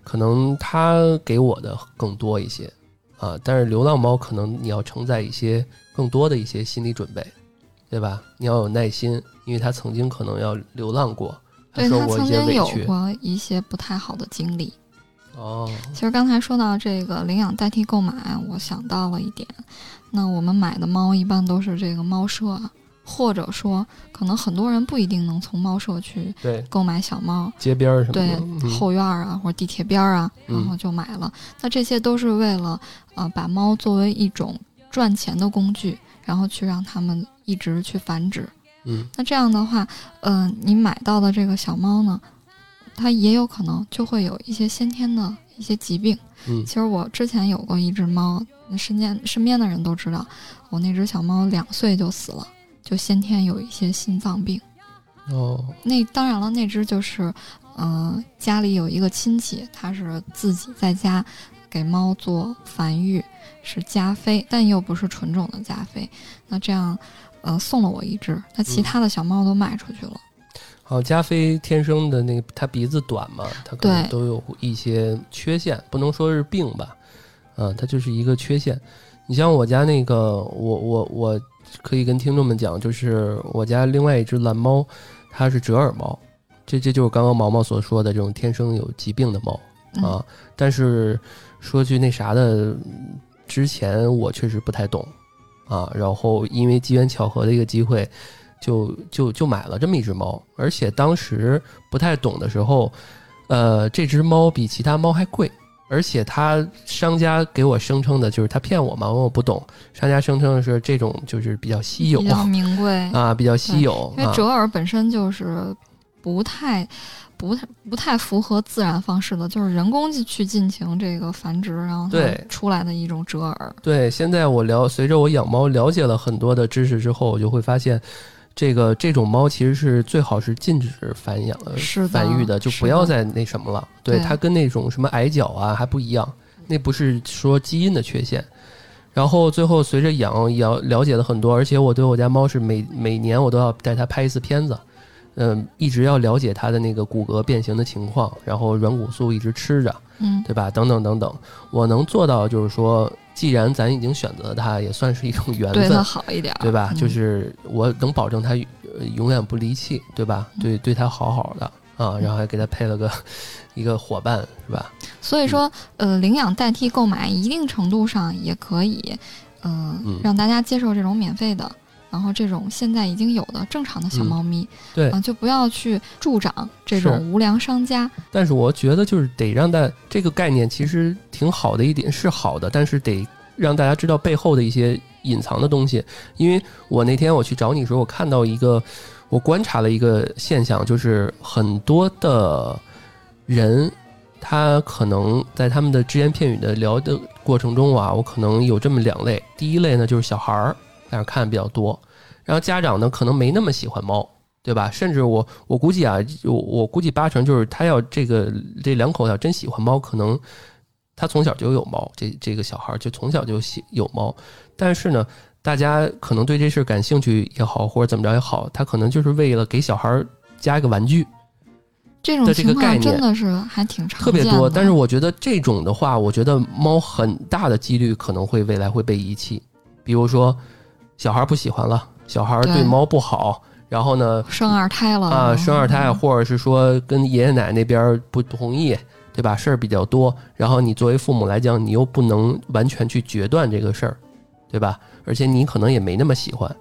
可能它给我的更多一些啊，但是流浪猫可能你要承载一些更多的一些心理准备，对吧？你要有耐心，因为它曾经可能要流浪过，它对它曾经有。过一些不太好的经历。哦，其实刚才说到这个领养代替购买，我想到了一点，那我们买的猫一般都是这个猫舍啊，或者说可能很多人不一定能从猫舍去，购买小猫，街边儿什么对的，嗯后院儿啊或者地铁边儿啊，嗯然后就买了。那这些都是为了呃把猫作为一种赚钱的工具，然后去让它们一直去繁殖。嗯那这样的话，嗯、你买到的这个小猫呢，它也有可能就会有一些先天的一些疾病。嗯其实我之前有过一只猫，那身边身边的人都知道，我那只小猫两岁就死了，就先天有一些心脏病。哦那当然了，那只就是，嗯、家里有一个亲戚，他是自己在家给猫做繁育，是加菲，但又不是纯种的加菲。那这样，呃，送了我一只，那其他的小猫都卖出去了。好，加菲天生的那个，它鼻子短嘛，它可能都有一些缺陷，不能说是病吧，嗯、它就是一个缺陷。你像我家那个，我我我可以跟听众们讲，就是我家另外一只蓝猫，它是折耳猫，这这就是刚刚毛毛所说的这种天生有疾病的猫嗯啊。但是说句那啥的，之前我确实不太懂啊，然后因为机缘巧合的一个机会。就就就买了这么一只猫，而且当时不太懂的时候，呃，这只猫比其他猫还贵，而且他商家给我声称的就是他骗我嘛，我不懂，商家声称的是这种就是比较稀有比较名贵，啊，比较稀有啊，因为折耳本身就是不太、不太、不太符合自然方式的，就是人工去进行这个繁殖，然后对出来的一种折耳。对，现在我了随着我养猫了解了很多的知识之后，我就会发现。这个这种猫其实是最好是禁止繁养、呃是繁育的，就不要再那什么了。对对它跟那种什么矮脚啊还不一样，那不是说基因的缺陷。然后最后随着养养了解了很多，而且我对我家猫是每每年我都要带它拍一次片子，嗯，一直要了解它的那个骨骼变形的情况，然后软骨素一直吃着，嗯，对吧？等等等等，我能做到就是说，既然咱已经选择它，也算是一种缘分对它分，好一点儿，对吧？嗯就是我能保证它呃永远不离弃，对吧？嗯对，对它好好的啊，然后还给它配了个一个伙伴，是吧？所以说，呃，领养代替购买，一定程度上也可以，呃，嗯让大家接受这种免费的，然后这种现在已经有的正常的小嗯猫咪，对啊、就不要去助长这种无良商家。但是我觉得就是得让大这个概念其实挺好的一点是好的，但是得让大家知道背后的一些隐藏的东西。因为我那天我去找你的时候，我看到一个，我观察了一个现象，就是很多的人，他可能在他们的只言片语的聊的过程中啊，我可能有这么两类。第一类呢，就是小孩儿在那儿看比较多，然后家长呢可能没那么喜欢猫。对吧？甚至我我估计啊，我我估计八成就是他要这个这两口要真喜欢猫，可能他从小就有猫，这这个小孩就从小就喜有猫。但是呢，大家可能对这事儿感兴趣也好，或者怎么着也好，他可能就是为了给小孩加一个玩具，这种的这个情况概念真的是还挺常见特别多。但是我觉得这种的话，我觉得猫很大的几率可能会未来会被遗弃，比如说小孩不喜欢了，小孩对对猫不好，然后呢生二胎了啊，生二胎，嗯或者是说跟爷爷奶奶那边不同意，对吧？事儿比较多，然后你作为父母来讲，你又不能完全去决断这个事儿，对吧？而且你可能也没那么喜欢。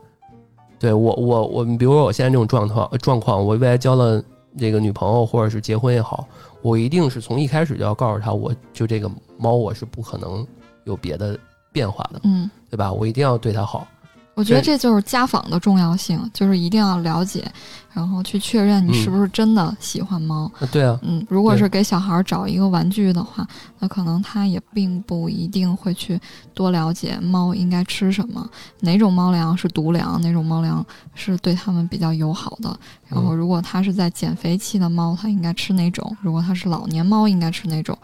对我，我我，比如说我现在这种状况状况，我未来交了这个女朋友或者是结婚也好，我一定是从一开始就要告诉她，我就这个猫我是不可能有别的变化的，嗯，对吧？我一定要对它好。我觉得这就是家访的重要性，就是一定要了解，然后去确认你是不是真的喜欢猫。啊对啊，嗯，如果是给小孩找一个玩具的话，那可能他也并不一定会去多了解猫应该吃什么，哪种猫粮是毒粮，哪种猫粮是对他们比较友好的。然后，嗯如果它是在减肥期的猫，它应该吃哪种；如果它是老年猫，应该吃哪种。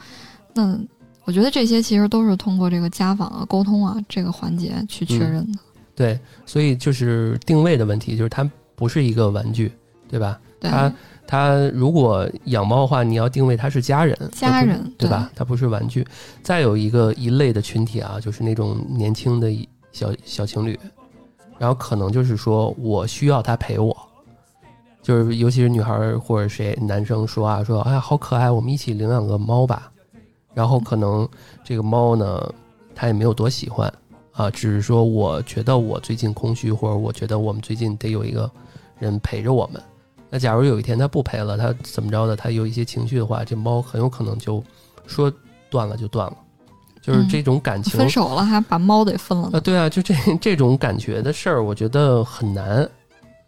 那我觉得这些其实都是通过这个家访啊、沟通啊这个环节去确认的。对，所以就是定位的问题，就是它不是一个玩具，对吧？对，它它如果养猫的话，你要定位它是家人，家人对吧？它不是玩具。再有一个一类的群体啊，就是那种年轻的小小情侣，然后可能就是说我需要它陪我，就是尤其是女孩儿或者谁男生说啊说，哎呀好可爱，我们一起领养个猫吧。然后可能这个猫呢，他也没有多喜欢啊，只是说我觉得我最近空虚，或者我觉得我们最近得有一个人陪着我们。那假如有一天他不陪了，他怎么着的，他有一些情绪的话，这猫很有可能就说断了就断了，就是嗯这种感情。分手了还把猫给分了啊，呢。对啊，就这这种感觉的事儿，我觉得很难。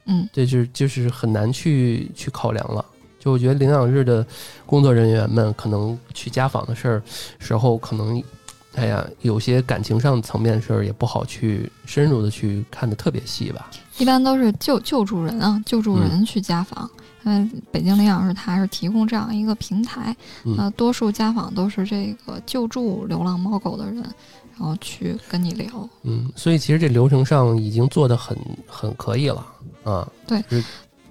嗯这就是就是很难去去考量了。就我觉得领养日的工作人员们可能去家访的事儿时候，可能，哎呀，有些感情上层面的事儿也不好去深入的去看的特别细吧。一般都是救救助人啊，救助人去家访。因为北京领养是它是提供这样一个平台，嗯那多数家访都是这个救助流浪猫狗的人，然后去跟你聊。嗯，所以其实这流程上已经做的很很可以了啊。对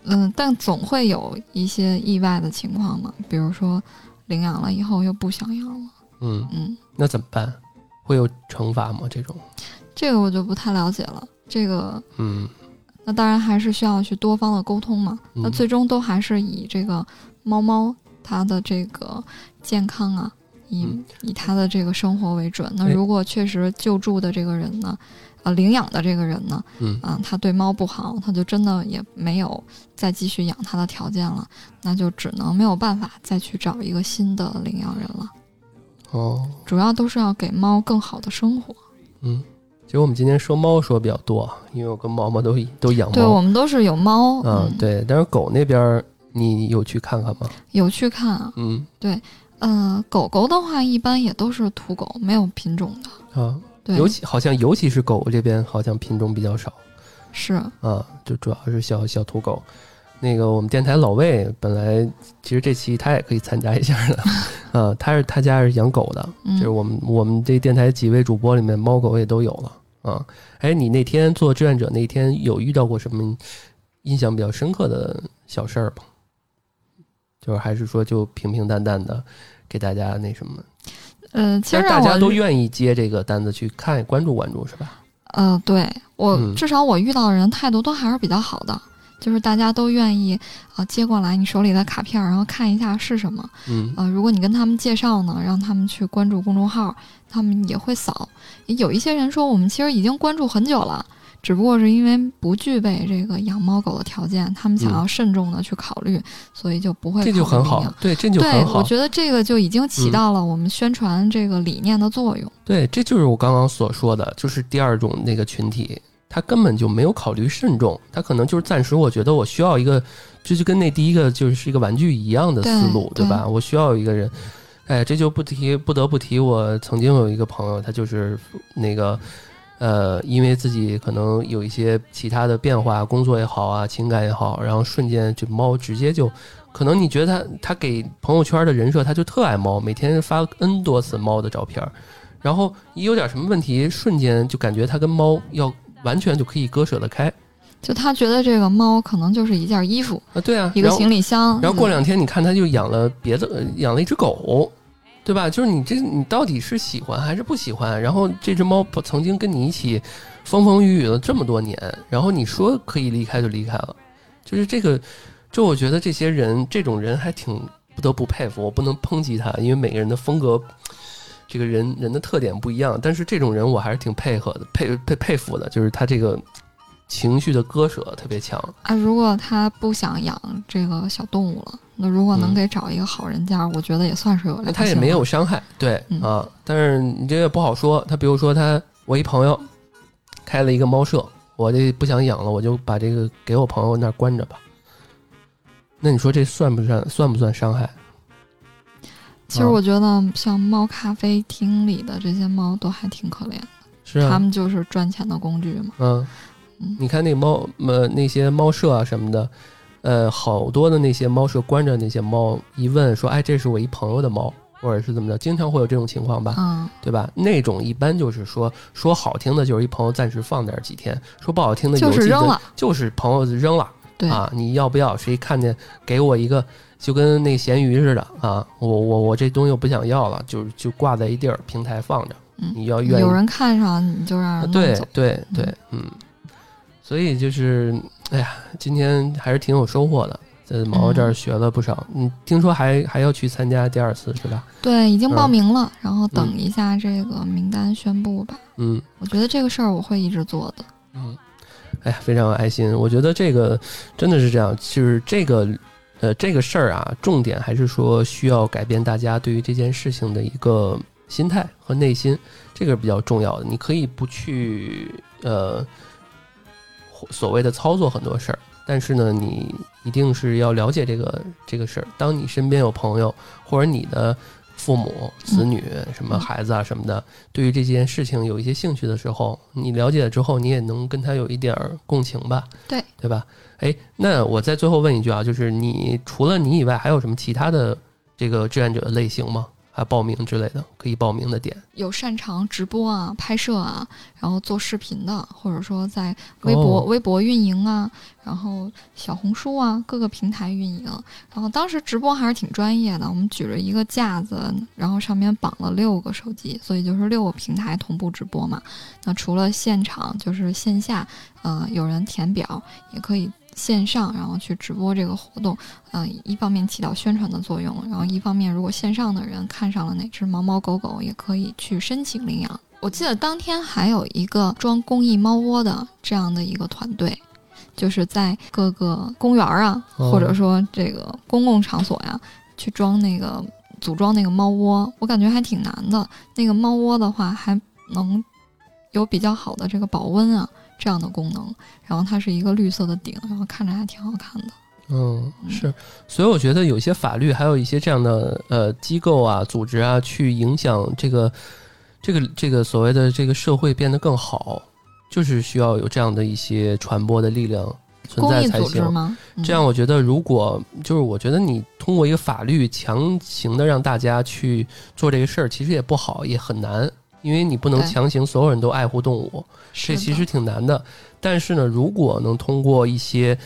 嗯，但总会有一些意外的情况嘛，比如说领养了以后又不想养了。嗯，嗯，那怎么办？会有惩罚吗？这种？这个我就不太了解了。这个嗯那当然还是需要去多方的沟通嘛。嗯那最终都还是以这个猫猫它的这个健康啊，以、嗯以它的这个生活为准。那哎如果确实救助的这个人呢，呃，领养的这个人呢，嗯啊、他对猫不好，他就真的也没有再继续养它的条件了，那就只能没有办法再去找一个新的领养人了。哦主要都是要给猫更好的生活。嗯。其实我们今天说猫说比较多，因为我跟毛毛都都养猫。对我们都是有猫，嗯，对。但是狗那边你有去看看吗？有去看啊。嗯对呃，狗狗的话一般也都是土狗，没有品种的。啊，对，尤其好像尤其是狗这边好像品种比较少是啊，就主要是小小土狗。那个我们电台老魏本来其实这期他也可以参加一下的，啊，他是他家是养狗的，嗯就是我们我们这电台几位主播里面猫狗也都有了啊。哎，你那天做志愿者那天有遇到过什么印象比较深刻的小事儿吗？就是还是说就平平淡淡的给大家那什么？嗯，其实大家都愿意接这个单子去看关注关注是吧？呃，对我、嗯至少我遇到的人态度都还是比较好的，就是大家都愿意啊、呃接过来你手里的卡片儿，然后看一下是什么。嗯呃，如果你跟他们介绍呢，让他们去关注公众号，他们也会扫。有一些人说我们其实已经关注很久了。只不过是因为不具备这个养猫狗的条件，他们想嗯要慎重的去考虑，所以就不会这就很好，对，这就对很，好我。觉得这个就已经起嗯到了我们宣传这个理念的作用。对，这就是我刚刚所说的，就是第二种那个群体，他根本就没有考虑慎重，他可能就是暂时我觉得我需要一个，这就跟那第一个就是一个玩具一样的思路，对对吧？我需要一个人，哎，这就不提不得不提，我曾经有一个朋友，他就是那个。呃，因为自己可能有一些其他的变化，工作也好啊，情感也好，然后瞬间这猫直接就，可能你觉得他他给朋友圈的人设，他就特爱猫，每天发 N 多次猫的照片，然后一有点什么问题，瞬间就感觉他跟猫要完全就可以割舍得开就他觉得这个猫可能就是一件衣服，啊，对啊，一个行李箱。然后过两天你看他就养了别的，呃养了一只狗，对吧？就是你这你到底是喜欢还是不喜欢？然后这只猫不曾经跟你一起风风雨雨了这么多年，然后你说可以离开就离开了，就是这个，就我觉得这些人这种人还挺不得不佩服，我不能抨击他，因为每个人的风格。这个人人的特点不一样，但是这种人我还是挺配合的，佩佩佩服的，就是他这个情绪的割舍特别强。啊，如果他不想养这个小动物了，那如果能嗯给找一个好人家，我觉得也算是有他也没有伤害，对、嗯啊，但是你这也不好说。他比如说他，我一朋友开了一个猫舍，我这不想养了，我就把这个给我朋友那儿关着吧。那你说这算不算算不算伤害？其实我觉得像猫咖啡厅里的这些猫都还挺可怜的，是啊，它们就是赚钱的工具嘛。嗯嗯，你看那猫呃那些猫舍啊什么的，呃，好多的那些猫舍关着那些猫，一问说，哎，这是我一朋友的猫，或者是怎么着，经常会有这种情况吧？嗯，对吧？那种一般就是说说好听的，就是一朋友暂时放那儿几天；说不好听的，就是扔了。就是朋友扔了对，啊！你要不要？谁看见给我一个，就跟那咸鱼似的啊！我我我这东西我不想要了，就就挂在一地儿平台放着。嗯你要愿意有人看上你就让啊人。对对嗯对，嗯。所以就是，哎呀，今天还是挺有收获的，在毛毛这儿学了不少。嗯，听说还还要去参加第二次是吧？对，已经报嗯名了，然后等一下这个名单宣布吧。嗯。我觉得这个事儿我会一直做的。嗯，哎呀，非常有爱心。我觉得这个真的是这样，就是这个呃这个事儿啊，重点还是说需要改变大家对于这件事情的一个心态和内心，这个是比较重要的。你可以不去呃所谓的操作很多事儿，但是呢，你一定是要了解这个这个事儿。当你身边有朋友或者你的父母、子女、什么孩子啊什么的，对于这件事情有一些兴趣的时候，你了解了之后，你也能跟他有一点儿共情吧？对，对吧？哎，那我再最后问一句啊，就是你除了你以外，还有什么其他的这个志愿者类型吗？还报名之类的可以报名的点？有擅长直播啊、拍摄啊，然后做视频的，或者说在微博、哦微博运营啊，然后小红书啊各个平台运营。然后当时直播还是挺专业的，我们举着一个架子，然后上面绑了六个手机，所以就是六个平台同步直播嘛。那除了现场，就是线下，呃，有人填表，也可以线上，然后去直播这个活动。呃，一方面起到宣传的作用，然后一方面如果线上的人看上了哪只猫猫狗狗，也可以去申请领养。我记得当天还有一个装公益猫窝的这样的一个团队，就是在各个公园啊，哦或者说这个公共场所呀，去装那个组装那个猫窝，我感觉还挺难的。那个猫窝的话，还能有比较好的这个保温啊这样的功能，然后它是一个绿色的顶，然后看着还挺好看的。嗯，是，所以我觉得有些法律，还有一些这样的呃机构啊、组织啊，去影响这个这个这个所谓的这个社会变得更好，就是需要有这样的一些传播的力量存在才行。吗？嗯这样，我觉得如果就是我觉得你通过一个法律强行的让大家去做这个事儿，其实也不好，也很难，因为你不能强行所有人都爱护动物。这其实挺难的。但是呢，如果能通过一些，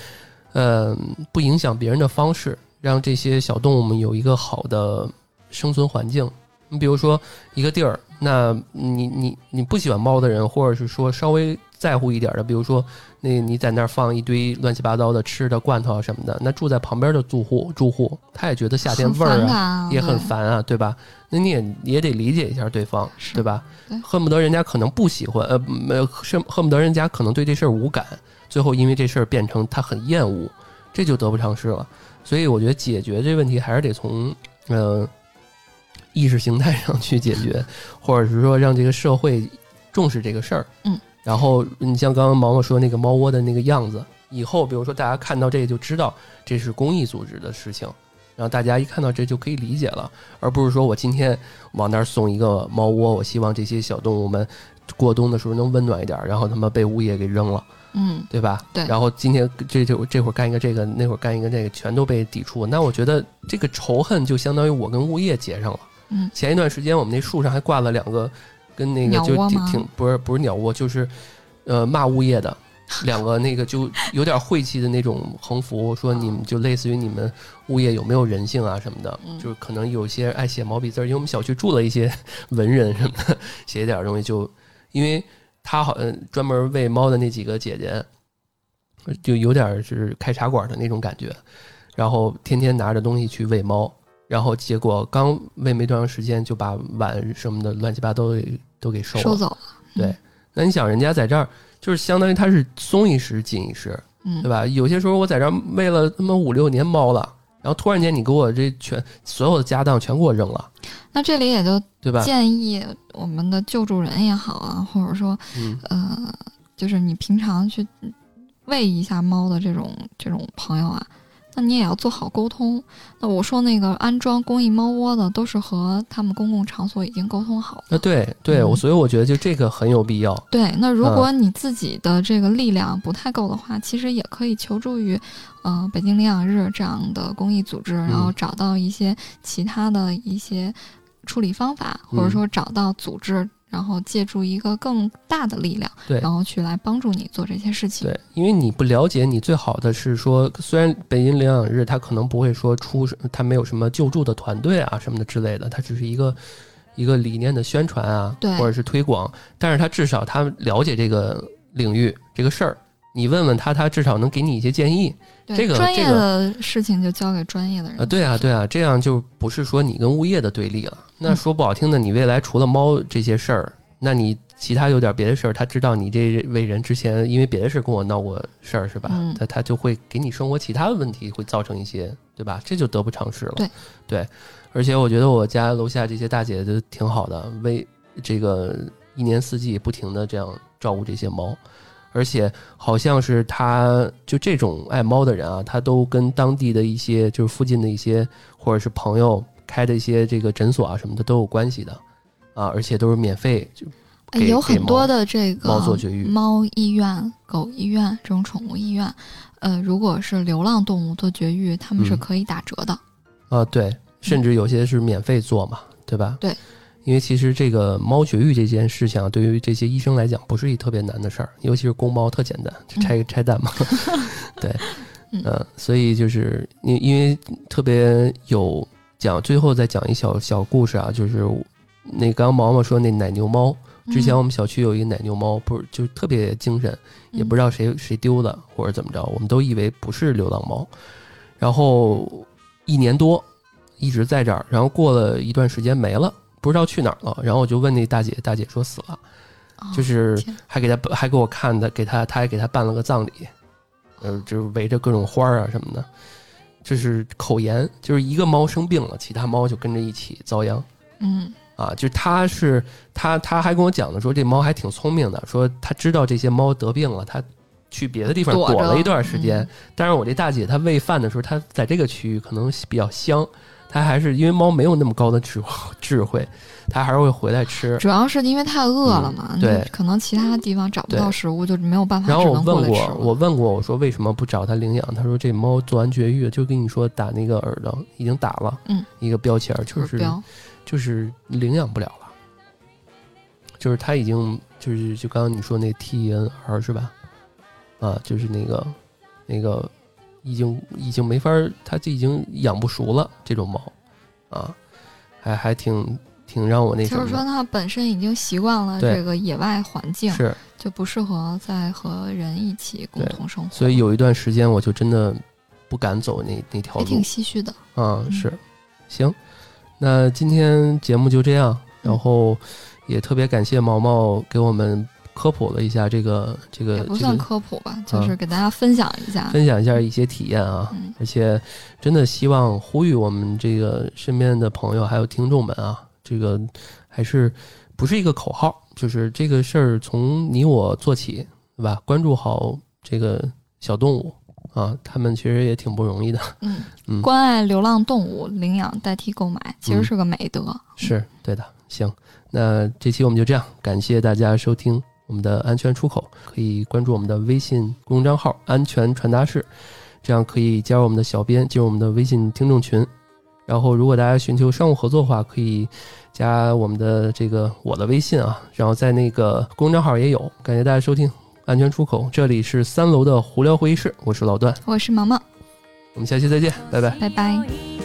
呃，不影响别人的方式，让这些小动物们有一个好的生存环境。你比如说一个地儿，那你你你不喜欢猫的人，或者是说稍微在乎一点的，比如说那你在那儿放一堆乱七八糟的吃的罐头啊什么的，那住在旁边的住户住户，他也觉得夏天味儿啊也很烦啊，对吧？那你也也得理解一下对方，对吧对？恨不得人家可能不喜欢，呃，没有，恨恨不得人家可能对这事儿无感，最后因为这事儿变成他很厌恶，这就得不偿失了。所以我觉得解决这问题还是得从呃意识形态上去解决，或者是说让这个社会重视这个事儿。嗯，然后你像刚刚毛毛说那个猫窝的那个样子，以后比如说大家看到这个就知道这是公益组织的事情。然后大家一看到这就可以理解了，而不是说我今天往那儿送一个猫窝，我希望这些小动物们过冬的时候能温暖一点，然后他们被物业给扔了，嗯，对吧？对然后今天这就这会儿干一个这个，那会儿干一个这个，全都被抵触。那我觉得这个仇恨就相当于我跟物业结上了。嗯前一段时间我们那树上还挂了两个跟那个就挺挺不是不是鸟窝，就是呃骂物业的。两个那个就有点晦气的那种横幅，说你们就类似于你们物业有没有人性啊什么的，嗯就是可能有些爱写毛笔字，因为我们小区住了一些 文人什么的，写一点东西就，因为他好像专门喂猫的那几个姐姐，就有点是开茶馆的那种感觉，然后天天拿着东西去喂猫，然后结果刚喂没多长时间就把碗什么的乱七八糟给都给收了。收走了，对那你想，人家在这儿就是相当于他是松一时紧一时，嗯，对吧？有些时候我在这儿喂了他妈五六年猫了，然后突然间你给我这全所有的家当全给我扔了，那这里也就对吧？建议我们的救助人也好啊，或者说嗯呃，就是你平常去喂一下猫的这种这种朋友啊，那你也要做好沟通。那我说那个安装公益猫窝的，都是和他们公共场所已经沟通好那的。对对，嗯我所以我觉得就这个很有必要。对，那如果你自己的这个力量不太够的话，其实也可以求助于，呃，北京领养日这样的公益组织，然后找到一些其他的一些处理方法，或者说找到组织，然后借助一个更大的力量，对然后去来帮助你做这些事情。对，因为你不了解，你最好的是说，虽然北京领养日他可能不会说出，他没有什么救助的团队啊什么的之类的，他只是一个一个理念的宣传啊，对或者是推广，但是他至少他了解这个领域这个事儿，你问问他，他至少能给你一些建议。这个专业这个的事情就交给专业的人。啊，对啊，对啊，这样就不是说你跟物业的对立了。那嗯说不好听的，你未来除了猫这些事儿，那你其他有点别的事儿，他知道你这位人之前因为别的事儿跟我闹过事儿是吧？嗯他他就会给你生活其他的问题会造成一些，对吧？这就得不偿失了。对对，而且我觉得我家楼下这些大姐都挺好的，为这个一年四季不停的这样照顾这些猫。而且好像是他就这种爱猫的人啊，他都跟当地的一些就是附近的一些或者是朋友开的一些这个诊所啊什么的都有关系的。啊，而且都是免费就有很多的这个猫做绝育。猫医院、狗医院这种宠物医院，呃，如果是流浪动物做绝育，他们是嗯。可以打折的。啊，对，甚至有些是免费做嘛，对吧？对，因为其实这个猫绝育这件事情啊，对于这些医生来讲，不是一特别难的事儿，尤其是公猫特简单，就拆拆蛋嘛。对，嗯。呃，所以就是因因为特别有讲，最后再讲一小小故事啊，就是那刚刚毛毛说那奶牛猫，之前嗯。我们小区有一个奶牛猫，不是就特别精神，也不知道谁谁丢的或者怎么着，我们都以为不是流浪猫，然后一年多一直在这儿，然后过了一段时间没了，不知道去哪儿了。然后我就问那大姐，大姐说死了，哦就是还给他还给我看的，给他他还给他办了个葬礼，呃，就是围着各种花儿啊什么的，就是口炎，就是一个猫生病了，其他猫就跟着一起遭殃。嗯啊，就是他是他他还跟我讲的说这猫还挺聪明的，说他知道这些猫得病了，他去别的地方躲了一段时间。嗯但是我这大姐她喂饭的时候，她在这个区域可能比较香，她还是因为猫没有那么高的智智慧，它还是会回来吃。主要是因为太饿了嘛，嗯对可能其他地方找不到食物，就没有办法，然后我问过。我问过我说为什么不找它领养？他说这猫做完绝育就跟你说打那个耳朵已经打了，嗯，一个标签儿就是就是领养不了了，就是他已经就是就刚刚你说那 T N R 是吧？啊，就是那个那个已经已经没法儿，它就已经养不熟了这种猫啊，还还挺挺让我那什就是说。它本身已经习惯了这个野外环境，是，就不适合再和人一起共同生活。所以有一段时间我就真的不敢走那那条路。也挺唏嘘的。啊，嗯。是，行，那今天节目就这样，然嗯后也特别感谢毛毛给我们科普了一下这个这个也不算科普吧，就是给大家分享一下。分享一下一些体验啊，嗯而且真的希望呼吁我们这个身边的朋友还有听众们啊，这个还是不是一个口号，就是这个事儿从你我做起，对吧？关注好这个小动物啊，他们其实也挺不容易的。嗯嗯关爱流浪动物，领养代替购买，其实嗯是个美德。是对的，行，那这期我们就这样，感谢大家收听我们的安全出口，可以关注我们的微信公众账号“安全传达室”，这样可以加入我们的小编，进入我们的微信听众群。然后，如果大家寻求商务合作的话，可以加我们的这个我的微信啊，然后在那个公众账号也有。感谢大家收听安全出口，这里是三楼的胡聊会议室，我是老段，我是毛毛，我们下期再见，拜拜。拜拜。一